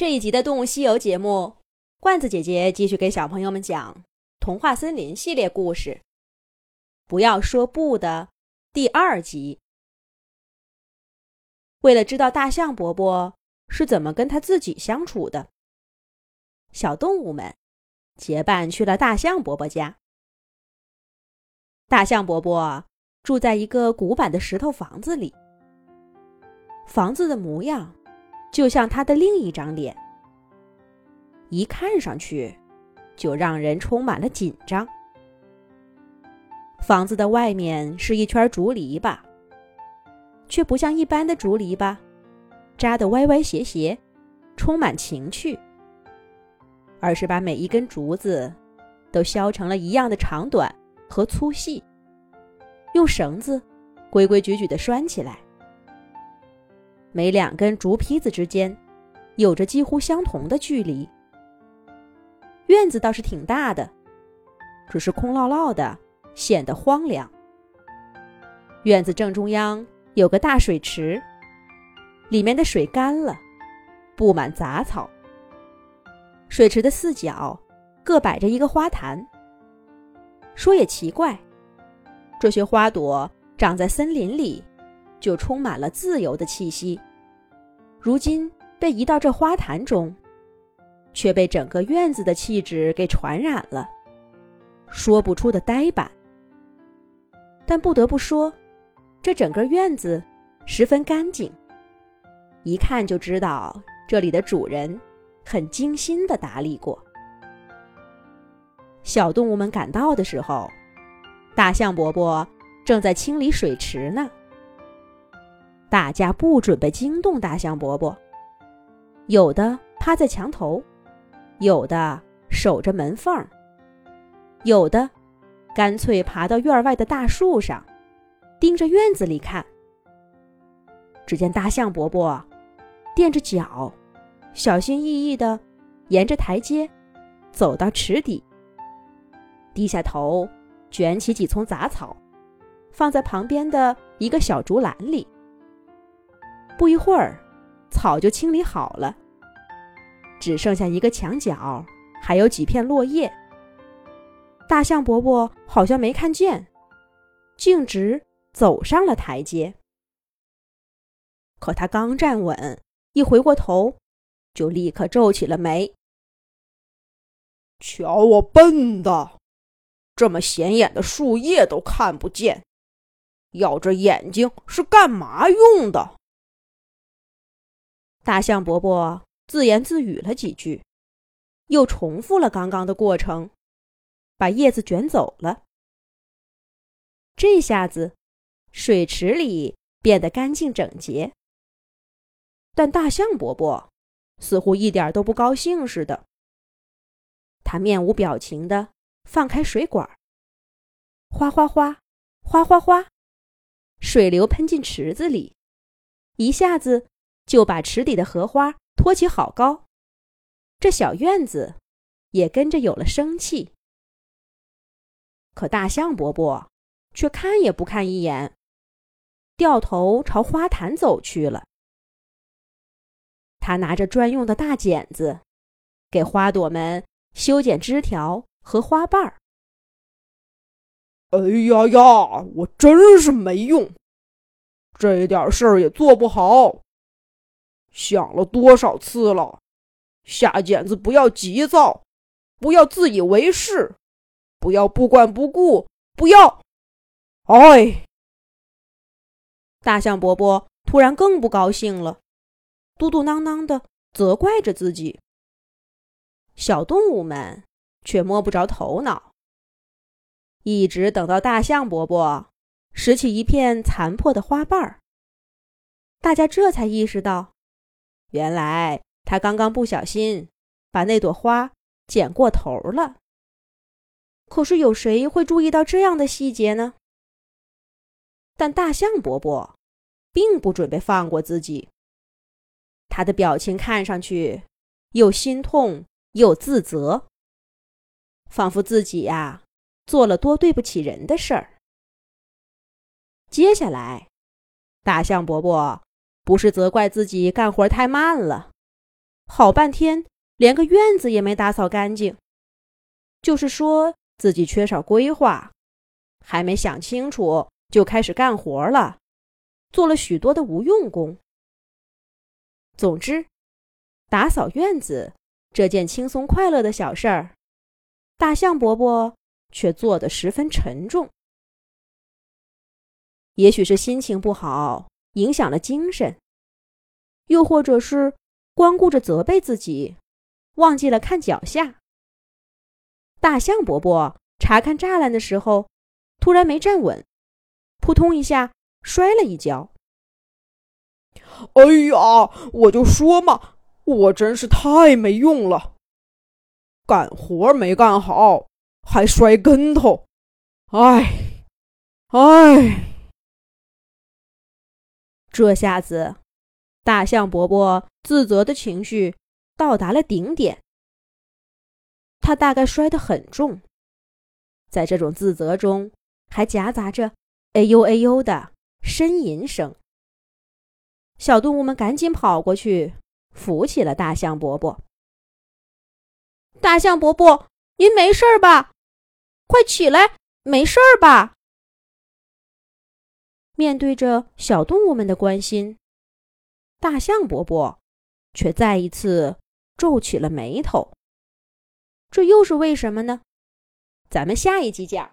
这一集的《动物西游》节目，罐子姐姐继续给小朋友们讲《童话森林》系列故事。不要说不的第二集。为了知道大象伯伯是怎么跟他自己相处的，小动物们结伴去了大象伯伯家。大象伯伯住在一个古板的石头房子里，房子的模样。就像他的另一张脸，一看上去就让人充满了紧张。房子的外面是一圈竹篱笆，却不像一般的竹篱笆，扎得歪歪斜斜，充满情趣，而是把每一根竹子都削成了一样的长短和粗细，用绳子规规矩矩地拴起来。每两根竹坯子之间，有着几乎相同的距离。院子倒是挺大的，只是空落落的，显得荒凉。院子正中央有个大水池，里面的水干了，布满杂草。水池的四角各摆着一个花坛。说也奇怪，这些花朵长在森林里。就充满了自由的气息。如今被移到这花坛中，却被整个院子的气质给传染了，说不出的呆板。但不得不说，这整个院子十分干净，一看就知道这里的主人很精心的打理过。小动物们赶到的时候，大象伯伯正在清理水池呢。大家不准备惊动大象伯伯，有的趴在墙头，有的守着门缝，有的干脆爬到院外的大树上，盯着院子里看。只见大象伯伯垫着脚，小心翼翼地沿着台阶走到池底，低下头卷起几丛杂草，放在旁边的一个小竹篮里。不一会儿，草就清理好了，只剩下一个墙角，还有几片落叶。大象伯伯好像没看见，径直走上了台阶。可他刚站稳，一回过头，就立刻皱起了眉。瞧我笨的，这么显眼的树叶都看不见，要这眼睛是干嘛用的？大象伯伯自言自语了几句，又重复了刚刚的过程，把叶子卷走了。这下子，水池里变得干净整洁。但大象伯伯似乎一点都不高兴似的。他面无表情的放开水管，哗哗哗，哗哗哗，水流喷进池子里，一下子。就把池底的荷花托起好高，这小院子也跟着有了生气。可大象伯伯却看也不看一眼，掉头朝花坛走去了。他拿着专用的大剪子，给花朵们修剪枝条和花瓣儿。哎呀呀，我真是没用，这点事儿也做不好。想了多少次了，下剪子不要急躁，不要自以为是，不要不管不顾，不要……哎！大象伯伯突然更不高兴了，嘟嘟囔囔的责怪着自己。小动物们却摸不着头脑，一直等到大象伯伯拾起一片残破的花瓣儿，大家这才意识到。原来他刚刚不小心把那朵花剪过头了。可是有谁会注意到这样的细节呢？但大象伯伯并不准备放过自己。他的表情看上去又心痛又自责，仿佛自己呀做了多对不起人的事儿。接下来，大象伯伯。不是责怪自己干活太慢了，好半天连个院子也没打扫干净，就是说自己缺少规划，还没想清楚就开始干活了，做了许多的无用功。总之，打扫院子这件轻松快乐的小事儿，大象伯伯却做得十分沉重。也许是心情不好，影响了精神；又或者是光顾着责备自己，忘记了看脚下。大象伯伯查看栅栏的时候，突然没站稳，扑通一下摔了一跤。哎呀，我就说嘛，我真是太没用了，干活没干好，还摔跟头，哎，哎。这下子，大象伯伯自责的情绪到达了顶点。他大概摔得很重，在这种自责中，还夹杂着“哎呦哎呦”的呻吟声。小动物们赶紧跑过去扶起了大象伯伯。大象伯伯，您没事吧？快起来，没事吧？面对着小动物们的关心，大象伯伯却再一次皱起了眉头。这又是为什么呢？咱们下一集讲。